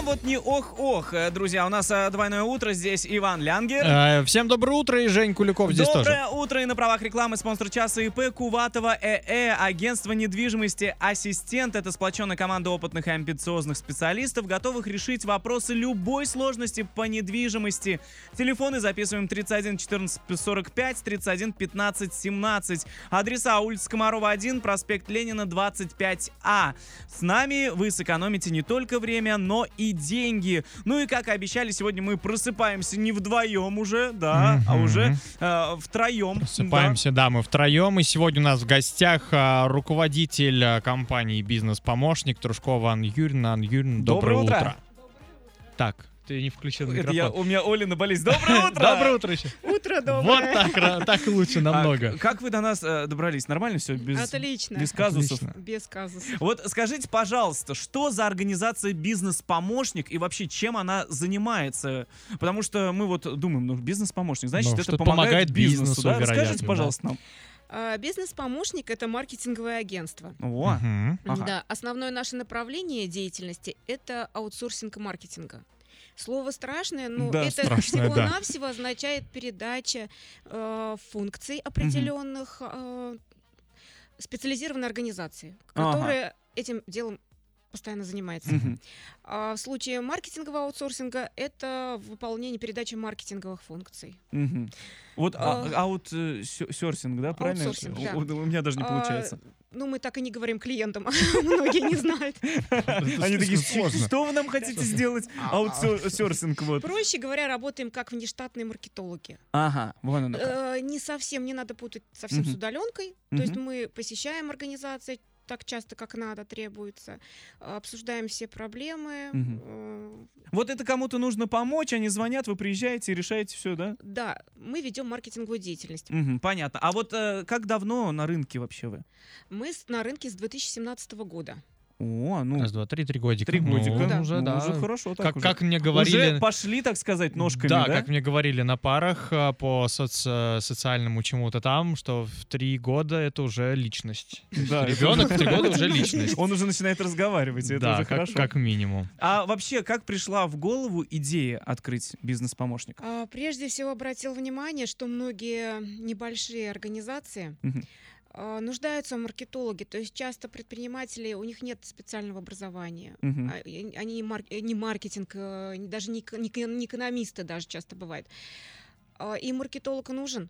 нам вот не ох-ох. Э, Друзья, у нас э, двойное утро. Здесь Иван Лянгер. Э, Всем доброе утро, и Жень Куликов здесь Доброе тоже. утро и на правах рекламы спонсор часа ИП Куватова ЭЭ, агентство недвижимости «Ассистент». Это сплоченная команда опытных и амбициозных специалистов, готовых решить вопросы любой сложности по недвижимости. Телефоны записываем 31 14 45, 31 15 17. Адреса улица Комарова 1, проспект Ленина 25А. С нами вы сэкономите не только время, но и деньги. Ну и как и обещали, сегодня мы просыпаемся не вдвоем уже, да, а Мгм. уже э, втроем. Просыпаемся, да, мы втроем, и сегодня у нас в гостях а, руководитель а, компании «Бизнес-помощник» Трушкова Анна Юрьевна. Анна Юрьевна, доброе, Доброе утро. Так, ты не включил Да. Это микрофон. я, у меня Олина болезнь. Доброе утро! Доброе утро еще. Утро доброе. Вот так, так лучше А, намного. как вы до нас э, добрались? Нормально все? Без, Отлично. без казусов? Отлично. Без казусов. Вот скажите, пожалуйста, что за организация «Бизнес-помощник» и вообще чем она занимается? Потому что мы вот думаем, ну, бизнес-помощник, значит, Ну, это помогает, помогает бизнесу, бизнесу, да? вероятно, Расскажите, да. пожалуйста, нам. А, Бизнес-помощник — это маркетинговое агентство. О. Ага. Да, основное наше направление деятельности — это аутсорсинг маркетинга. Слово страшное, но Да, это страшное, да. всего-навсего означает передача э, функций определенных э, специализированной организации, Ага. которая этим делом постоянно занимается. А в случае маркетингового аутсорсинга это выполнение передачи маркетинговых функций. Вот а, А. аутсорсинг, да, правильно? Аутсорсинг, да. У, у меня даже не А, получается. Ну, мы так и не говорим клиентам, многие не знают. Они такие, что вы нам хотите сделать? А, Аутсорсинг, вот. Проще говоря, работаем как внештатные маркетологи. Ага, вон оно. Э, Не совсем, не надо путать совсем с удаленкой. То есть мы посещаем организации так часто, как надо, требуется, обсуждаем все проблемы. Э, Вот это кому-то нужно помочь, они звонят, вы приезжаете и решаете все, да? Да, мы ведем маркетинговую деятельность. Мгм, понятно. А вот э, как давно на рынке вообще вы? Мы на рынке с 2017 года. О, ну, Раз, два, три, три годика. три Ну, годика. Да. уже, Ну, да. уже хорошо так Как, уже. как мне Уже говорили... пошли, так сказать, ножками, да, да? как мне говорили на парах а, по соци- социальному чему-то там, что в три года это уже личность. Да, Ребенок в три года уже личность. Он уже начинает разговаривать, и это Да, уже как, хорошо. как минимум. А вообще, как пришла в голову идея открыть бизнес-помощник? А, Прежде всего обратил внимание, что многие небольшие организации. А, нуждаются в маркетологе. То есть часто предприниматели, у них нет специального образования. И- Они не, мар- э, не маркетинг, э, даже не, не эко- не экономисты даже часто бывает. А, И маркетолог нужен.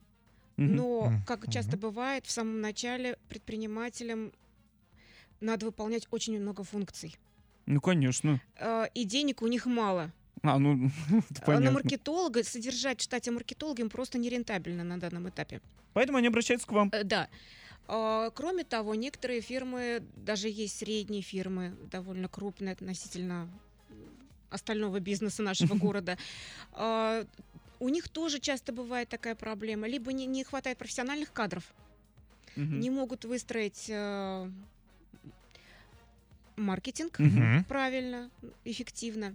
Мгм. Но, как часто бывает, в самом начале предпринимателям надо выполнять очень много функций. Ну, конечно. И денег у них мало. А, ну, А На маркетолога содержать в штате маркетолога им просто нерентабельно на данном этапе. Поэтому они обращаются к вам. Э, Да. А, Кроме того, некоторые фирмы, даже есть средние фирмы, довольно крупные относительно остального бизнеса нашего города, а, у них тоже часто бывает такая проблема. Либо не, не хватает профессиональных кадров, не могут выстроить э, маркетинг правильно, эффективно.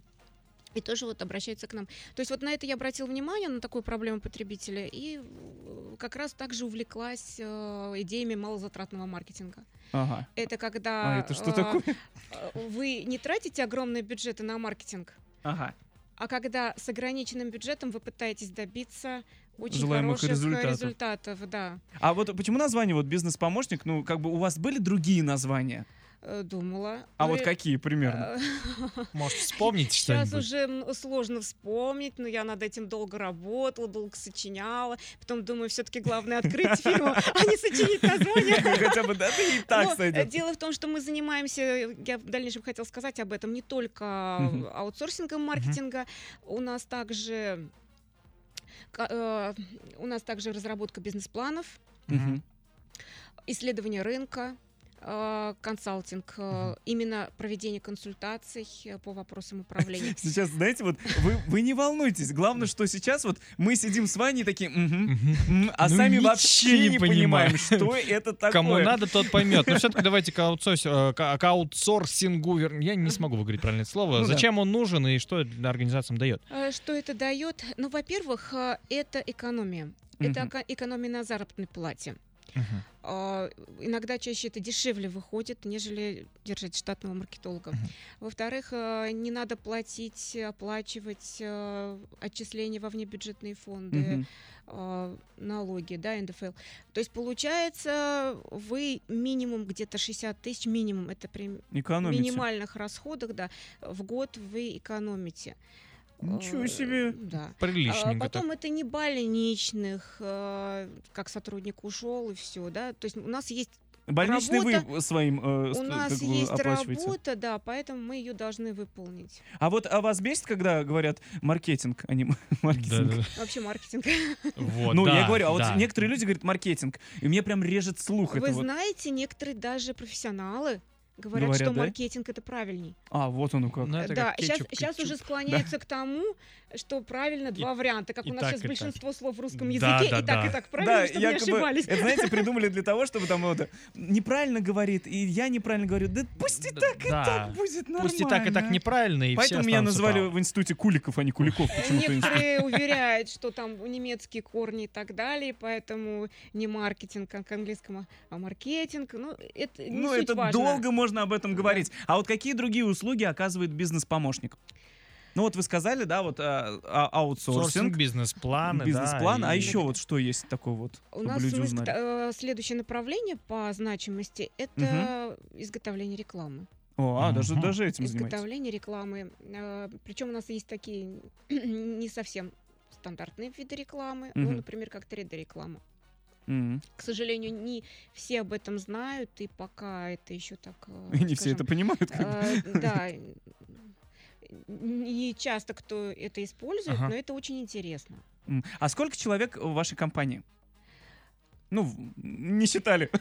И тоже вот обращаются к нам. То есть вот на это я обратила внимание, на такую проблему потребителя, и э, как раз также увлеклась э, идеями малозатратного маркетинга. Ага. Это когда А это что э, такое? э, вы не тратите огромные бюджеты на маркетинг, Ага. а когда с ограниченным бюджетом вы пытаетесь добиться очень Желаемых хороших результатов. результатов, да. А вот почему название вот бизнес-помощник? Ну, как бы у вас были другие названия? Э, Думала. А Ну вот и, какие примерно? э, Может, вспомнить Сейчас что-нибудь? уже м, сложно вспомнить, но я над этим долго работала, долго сочиняла. Потом думаю, все-таки главное открыть фирму, а не сочинить название. Хотя бы, да, и так э, сойдет. Дело в том, что мы занимаемся, я в дальнейшем хотела сказать об этом, не только аутсорсингом маркетинга, у нас также у нас также разработка бизнес-планов, исследование рынка, консалтинг, э, именно проведение консультаций э, по вопросам управления. Сейчас, знаете, вот вы, вы не волнуйтесь. Главное, что сейчас вот мы сидим с Ваней такие, «Мгм, Мгм. м», а Ну, сами вообще не понимаем, понимаю. что это такое. Кому надо, тот поймет. Но все-таки давайте к, аутсорс- э, к- аутсорсингу. вер- Я не смогу выговорить правильное слово. Ну да. Зачем он нужен и что для организациям дает? Э, Что это дает? Ну, во-первых, э, это экономия. Это экономия на заработной плате. А, Иногда чаще это дешевле выходит, нежели держать штатного маркетолога. Мгм. Во-вторых, э, не надо платить, оплачивать э, отчисления во внебюджетные фонды, э, налоги, да, НДФЛ. То есть получается, вы минимум где-то 60 тысяч, минимум, это при Экономите. минимальных расходах, да, в год вы экономите. Ничего Э, себе. Да. А Приличненько так. Потом это не больничных, э, как сотрудник ушел и все, да. То есть у нас есть Больничный вы Работа- своим э, у нас как есть оплачиваете. работа, да, поэтому мы ее должны выполнить. А вот а вас бесит, когда говорят маркетинг, а не маркетинг? Вообще маркетинг. Вот, ну, я говорю, а вот некоторые люди говорят маркетинг, и мне прям режет слух Вы вот. знаете, некоторые даже профессионалы говорят, Говорят, что да? маркетинг это правильней. А, вот оно как. Ну, да, как сейчас, кетчуп, сейчас уже кетчуп. склоняются к тому, что правильно два варианта, как и у нас так, сейчас и так. большинство слов в русском Да, языке, да, и так, да. и так, правильно, чтобы не якобы, ошибались. это, знаете, придумали для того, чтобы там вот неправильно говорит, и я неправильно говорю. Да пусть и Да, так, и да. так будет нормально. Пусть и так, и так неправильно, и Поэтому меня назвали в институте Куликов, а не Куликов. Институт. Некоторые уверяют, что там немецкие корни и так далее, поэтому не маркетинг, как к английскому, а маркетинг. Ну, это не Ну, это долго можно об этом говорить. А вот какие другие услуги оказывает бизнес-помощник? Ну вот вы сказали, да, вот а, а, Сорсинг, аутсорсинг, бизнес-планы, да, бизнес-план, а и- еще вот что есть такое вот, У чтобы нас люди ну, узнали? э, следующее направление по значимости — это изготовление рекламы. О, а, даже, Мгм. даже этим занимаетесь. Изготовление рекламы. Причем у нас есть такие не совсем стандартные виды рекламы, ну, Мгм. например, как 3D-реклама. Мгм. К сожалению, не все об этом знают, и пока это еще так... э, И не все скажем, это понимают. э, Да, не часто кто это использует, Ага. но это очень интересно. А сколько человек в вашей компании? Ну, не считали.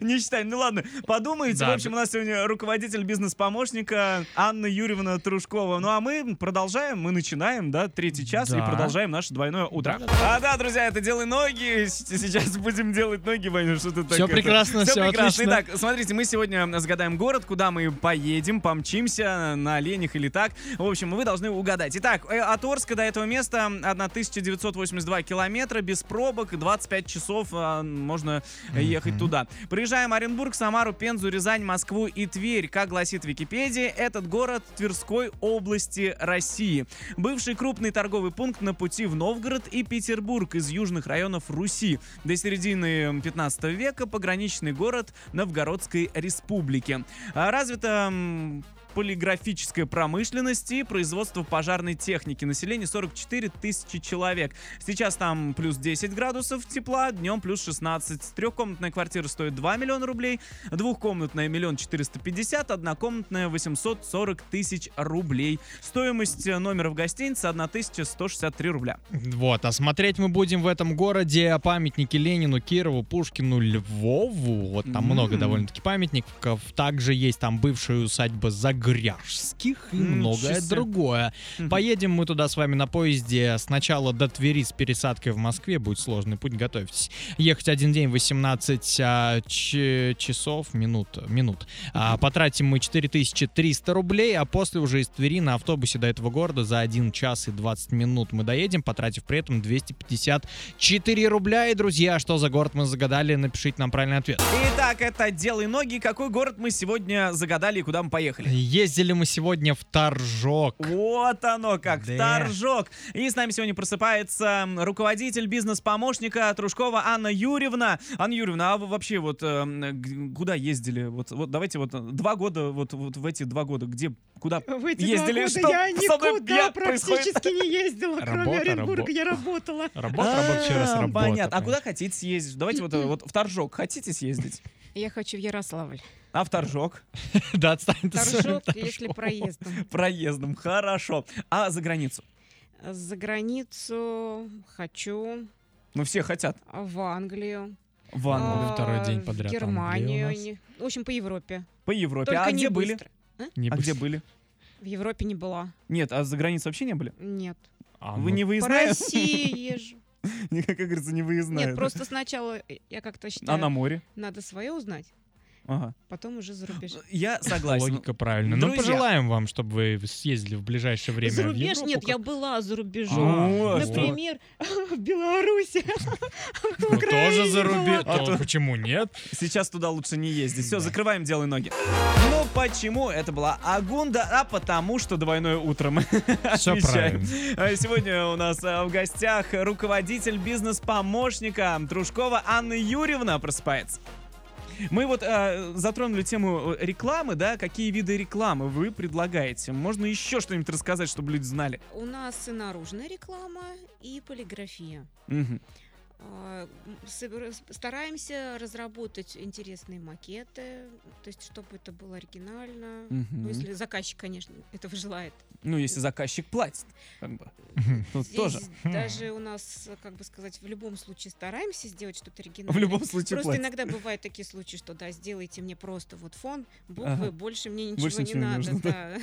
Не считали. Ну ладно, подумайте. В общем, у нас сегодня руководитель бизнес-помощника Анна Юрьевна Трушкова. Ну а мы продолжаем, мы начинаем, да, третий час и продолжаем наше двойное утро. А да, друзья, это делай ноги. Сейчас будем делать ноги, Ваня, что ты так это- прекрасно, всё прекрасно. Итак, смотрите, мы сегодня загадаем город, куда мы поедем, помчимся на оленях или так. В общем, вы должны угадать. Итак, э, от Орска до этого места 1982 километра, без пробок, 25 часов а, можно ехать туда. Проезжаем Оренбург, Самару, Пензу, Рязань, Москву и Тверь. Как гласит Википедия, этот город Тверской области России. Бывший крупный торговый пункт на пути в Новгород и Петербург из южных районов Руси. До середины 15 века пограничный город Новгородской республики. А, Развита м, полиграфическая промышленность и производство пожарной техники. Население 44 тысячи человек. Сейчас там плюс 10 градусов тепла, днем плюс 16. Трехкомнатная квартира стоит 2 миллиона рублей, двухкомнатная миллион 450, однокомнатная 840 тысяч рублей. Стоимость номера в гостинице 1163 рубля. Вот, а смотреть мы будем в этом городе памятники Ленину, Кирову, Пушкину, Львову. Вот там М. много довольно-таки памятников. Также есть там бывшая усадьба Загряжских и М, многое себе. другое. Мгм. Поедем мы туда с вами на поезде сначала до Твери с пересадкой в Москве. Будет сложный путь, готовьтесь. Ехать один день 18 а, ч- часов, минут, минут. А, потратим мы 4300 рублей, а после уже из Твери на автобусе до этого города за 1 час и 20 минут мы доедем, потратив при этом 254 рубля. И, друзья, что за город мы загадали, напишите нам правильный ответ. Итак, это «Делай ноги». Какой город мы сегодня загадали и куда мы поехали? Ездили мы сегодня в Торжок. Вот оно как, Да. торжок. И с нами сегодня просыпается руководитель бизнес-помощника Трушкова Анна Юрьевна. Анна Юрьевна, а вы вообще вот г- куда ездили? Вот, вот давайте вот э, два года, вот, вот в эти два года, где, куда В эти ездили? два года Что я никуда я- происходит? практически не ездила, кроме Работа, Оренбурга, работа. я работала. Работа, работа, еще раз А, работа. Понятно. А куда хотите съездить? Давайте вот, э, вот в Торжок. Хотите съездить? Я хочу в Ярославль. А в Торжок? Да, отстань ты Торжок, если проездом. Проездом. Хорошо. А за границу? За границу хочу, Ну, все хотят. а, в Англию. В Англию. а, второй день подряд В Германию. В общем, по Европе. По Европе. Только а не где были? А где были? В Европе не была. Нет, а за границей вообще не были? Нет. А, Вы ну, не По выездная? России езжу. Не, Как говорится, не выездная. Нет, просто сначала, э, я как-то А считаю, на море? надо свое узнать. Ага. потом уже за рубеж. Я согласен. Логика правильная. Ну, пожелаем вам, чтобы вы съездили в ближайшее время за рубеж нет, как- я была за А, рубежом. что? Например, в Беларуси. в Ну, тоже за рубеж. А то- Почему нет? Сейчас туда лучше не ездить. Все, закрываем делай ноги. Ну почему? Это была Агунда, а потому что двойное утро мы Все правильно. А Сегодня у нас а, в гостях руководитель бизнес-помощника Трушкова Анна Юрьевна просыпается. Мы вот а, затронули тему э, рекламы, да? Какие виды рекламы вы предлагаете? Можно еще что-нибудь рассказать, чтобы люди знали? У нас и наружная реклама, и полиграфия. Мгм. С- Стараемся разработать интересные макеты, то есть чтобы это было оригинально. Мгм. Ну, если заказчик, конечно, этого желает. Ну, если заказчик платит, как бы. Тут Здесь тоже. даже у нас, как бы сказать, в любом случае стараемся сделать что-то оригинальное. В любом случае Просто платит. иногда бывают такие случаи, что да, сделайте мне просто вот фон, буквы, Ага. больше мне ничего Больше не ничего не надо. нужно, да.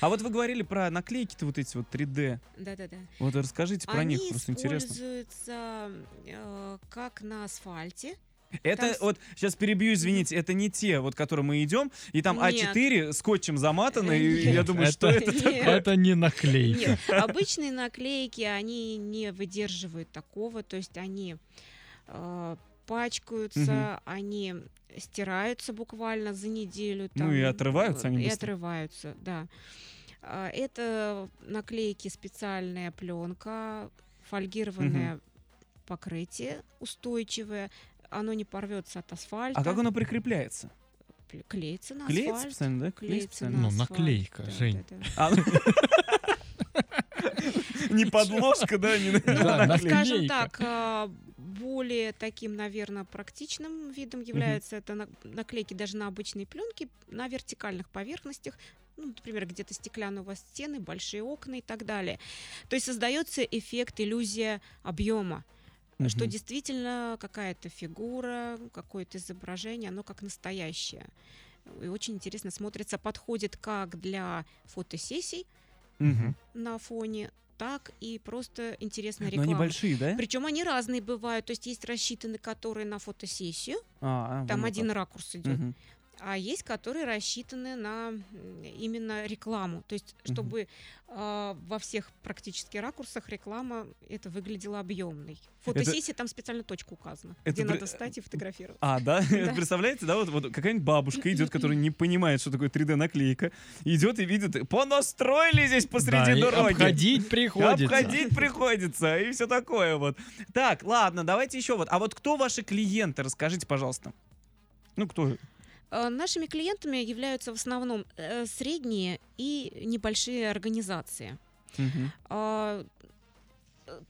А вот вы говорили про наклейки-то вот эти вот 3D. Да-да-да. Вот расскажите про Они них, просто интересно. используются э, как на асфальте. Это Там вот, сейчас перебью, извините, это не те, вот, которые мы идем, и там Нет. А4 скотчем замотаны, и Нет. я думаю, что это Нет. такое? Это не наклейка. Нет, обычные наклейки, они не выдерживают такого, то есть они э, пачкаются, они стираются буквально за неделю. Ну и там, отрываются они И быстро. отрываются, да. Это наклейки специальная пленка, фольгированное покрытие устойчивое, оно не порвется от асфальта. А как оно прикрепляется? Пл- клеится на Клеится асфальт. специально, да? Клеится Клеится на Ну, асфальт, наклейка, да, Жень. да, да. А, ну- Не подложка, да? Скажем так, а, более таким, наверное, практичным видом является это на- наклейки даже на обычные пленки на вертикальных поверхностях, ну, например, где-то стеклянные у вас стены, большие окна и так далее. То есть создается эффект, иллюзия объема, что Мгм. действительно какая-то фигура, какое-то изображение, оно как настоящее. И очень интересно смотрится, подходит как для фотосессий Мгм. на фоне, так и просто интересная Но реклама. они большие, да? Причем они разные бывают. То есть есть рассчитаны, которые на фотосессию, А, там вот один так. ракурс идет, Мгм. А есть, которые рассчитаны на именно рекламу. То есть, чтобы а, во всех практически ракурсах реклама это выглядела объемной. Фотосессия там специально точка указана, это где при- надо стать и фотографировать. А, да? Да. Представляете, да, вот, вот какая-нибудь бабушка идет, которая не понимает, что такое 3D-наклейка, идет и видит, понастроили здесь посреди Да, дороги. Обходить приходится. Обходить приходится, и все такое вот. Так, ладно, давайте еще вот. А вот кто ваши клиенты? Расскажите, пожалуйста. Ну, кто? А, Нашими клиентами являются в основном э, средние и небольшие организации. Э,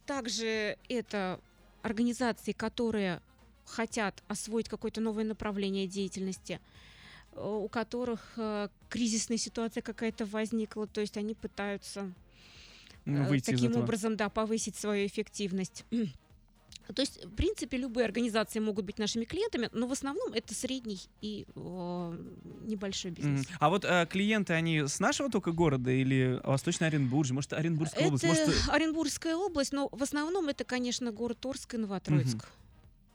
Также это организации, которые хотят освоить какое-то новое направление деятельности, э, у которых э, кризисная ситуация какая-то возникла, то есть они пытаются Ну, э, выйти таким образом, да, повысить свою эффективность. То есть, в принципе, любые организации могут быть нашими клиентами, но в основном это средний и э, небольшой бизнес. Мгм. А вот э, клиенты, они с нашего только города или Восточный Оренбург, может, Оренбургская область, Это может, Оренбургская область, но в основном это, конечно, город Торск и Новотроицк.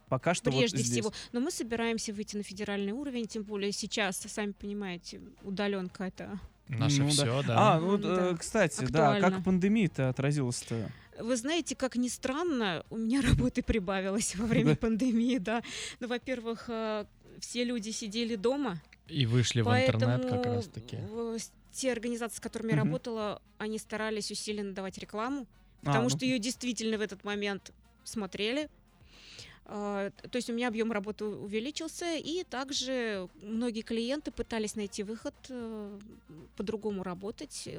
пока что Прежде вот здесь. всего. Но мы собираемся выйти на федеральный уровень, тем более сейчас, сами понимаете, удаленка это. Наше Ну да. все, А, да. ну вот, Да. э, кстати, да, Актуально. как пандемия-то отразилась-то? Вы знаете, как ни странно, у меня работы прибавилось во время Да. пандемии, да. Ну, во-первых, э, все люди сидели дома, И вышли в интернет как раз таки. с- те организации, с которыми я работала, они старались усиленно давать рекламу, А, потому ну, что ее действительно в этот момент смотрели. А, То есть у меня объем работы увеличился, и также многие клиенты пытались найти выход э, по-другому работать.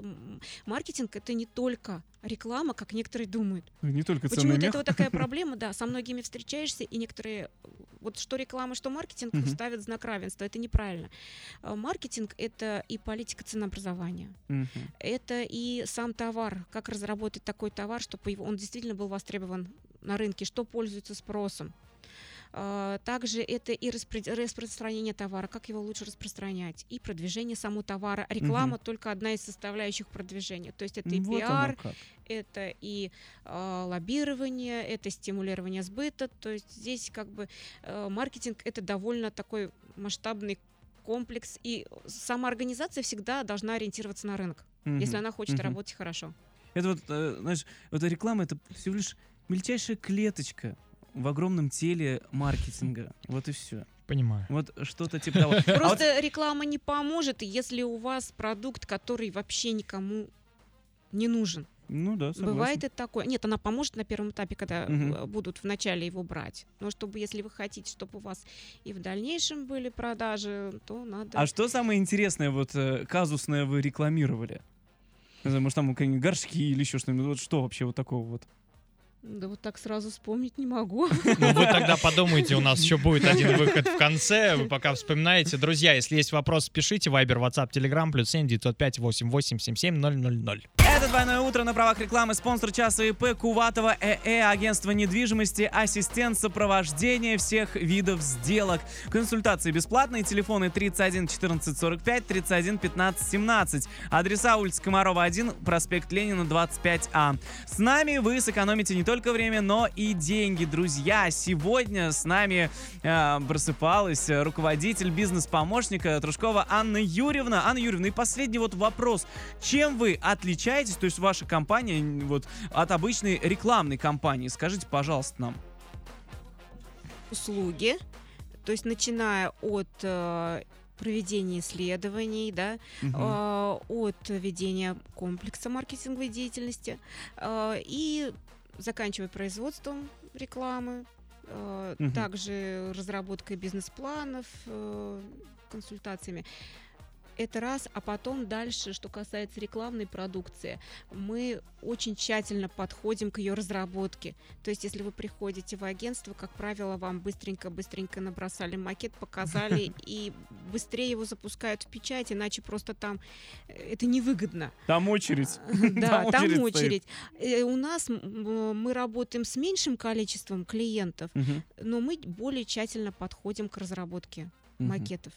Маркетинг это не только реклама, как некоторые думают. Не только Почему-то мех. это вот такая проблема, да, со многими встречаешься, и некоторые, вот что реклама, что маркетинг, Мгм. ставят знак равенства. Это неправильно. А, Маркетинг это и политика ценообразования. Мгм. Это и сам товар, как разработать такой товар, чтобы он действительно был востребован на рынке, что пользуется спросом. А, Также это и распространение товара, как его лучше распространять, и продвижение самого товара. Реклама только одна из составляющих продвижения. То есть это и Вот пиар, это и а, лоббирование, это стимулирование сбыта. То есть здесь как бы э, маркетинг это довольно такой масштабный комплекс, и сама организация всегда должна ориентироваться на рынок, Мгм. если она хочет Мгм. работать хорошо. Это вот, э, знаешь, вот эта реклама это всего лишь мельчайшая клеточка в огромном теле маркетинга. Вот и все. Понимаю. Вот что-то типа того. А вот- Просто реклама не поможет, если у вас продукт, который вообще никому не нужен. Ну да, согласен. Бывает и такое. Нет, она поможет на первом этапе, когда э, будут вначале его брать. Но чтобы, если вы хотите, чтобы у вас и в дальнейшем были продажи, то надо... А что самое интересное, вот э, казусное вы рекламировали? Может, там какие-нибудь горшки или еще что-нибудь. Вот что вообще вот такого вот? Да вот так сразу вспомнить не могу. Ну, вы тогда подумайте, у нас еще будет один выход в конце. Вы пока вспоминаете. Друзья, если есть вопрос, пишите. Вайбер, WhatsApp, Telegram, плюс 7 905 88 77 000. Это «Двойное утро» на правах рекламы. Спонсор часа ИП Куватова ЭЭ, агентство недвижимости, ассистент сопровождения всех видов сделок. Консультации бесплатные, телефоны 31 14 45, 31 15 17. Адреса улица Комарова 1, проспект Ленина 25А. С нами вы сэкономите не только время, но и деньги. Друзья, сегодня с нами э, просыпалась э, руководитель бизнес-помощника Трушкова Анна Юрьевна. Анна Юрьевна, и последний вот вопрос. Чем вы отличаетесь, то есть ваша компания, вот, от обычной рекламной компании? Скажите, пожалуйста, нам. Услуги, то есть начиная от э, проведения исследований, да, Мгм. э, от ведения комплекса маркетинговой деятельности э, и заканчивая производством рекламы, э, Мгм. также разработкой бизнес-планов, э, консультациями. Это раз, а потом дальше, что касается рекламной продукции, мы очень тщательно подходим к ее разработке. То есть, если вы приходите в агентство, как правило, вам быстренько-быстренько набросали макет, показали и быстрее его запускают в печать, иначе просто там э, это невыгодно. Там очередь. Да, Там очередь. Э, У нас мы работаем с меньшим количеством клиентов, но мы более тщательно подходим к разработке макетов.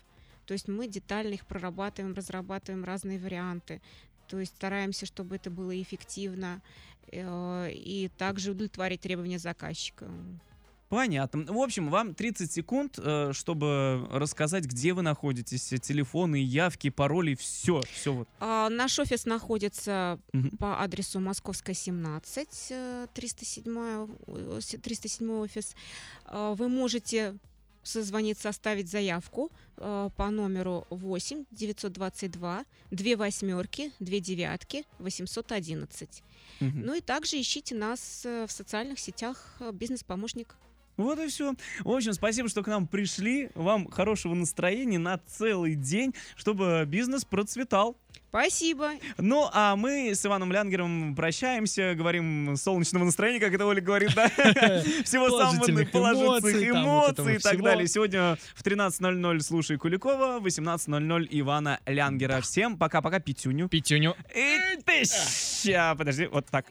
То есть мы детально их прорабатываем, разрабатываем разные варианты. То есть стараемся, чтобы это было эффективно э, и также удовлетворить требования заказчика. Понятно. В общем, вам 30 секунд, э, чтобы рассказать, где вы находитесь, телефоны, явки, пароли, все, все вот. А, Наш офис находится Мгм. по адресу Московская, 17, э, 307, э, с- 307 офис. А, Вы можете созвониться, оставить заявку э, по номеру 8 922 2 восьмерки 2 девятки 811. Мгм. Ну и также ищите нас э, в социальных сетях э, «Бизнес-помощник». Вот и все. В общем, спасибо, что к нам пришли. Вам хорошего настроения на целый день, чтобы бизнес процветал. Спасибо. Ну, а мы с Иваном Лянгером прощаемся, говорим солнечного настроения, как это Оля говорит, да? Всего самого Положительных эмоций, и так далее. Сегодня в 13.00 слушай Куликова, в 18.00 Ивана Лянгера. Всем пока-пока, Петюню. Пятюню. И ты подожди, вот так.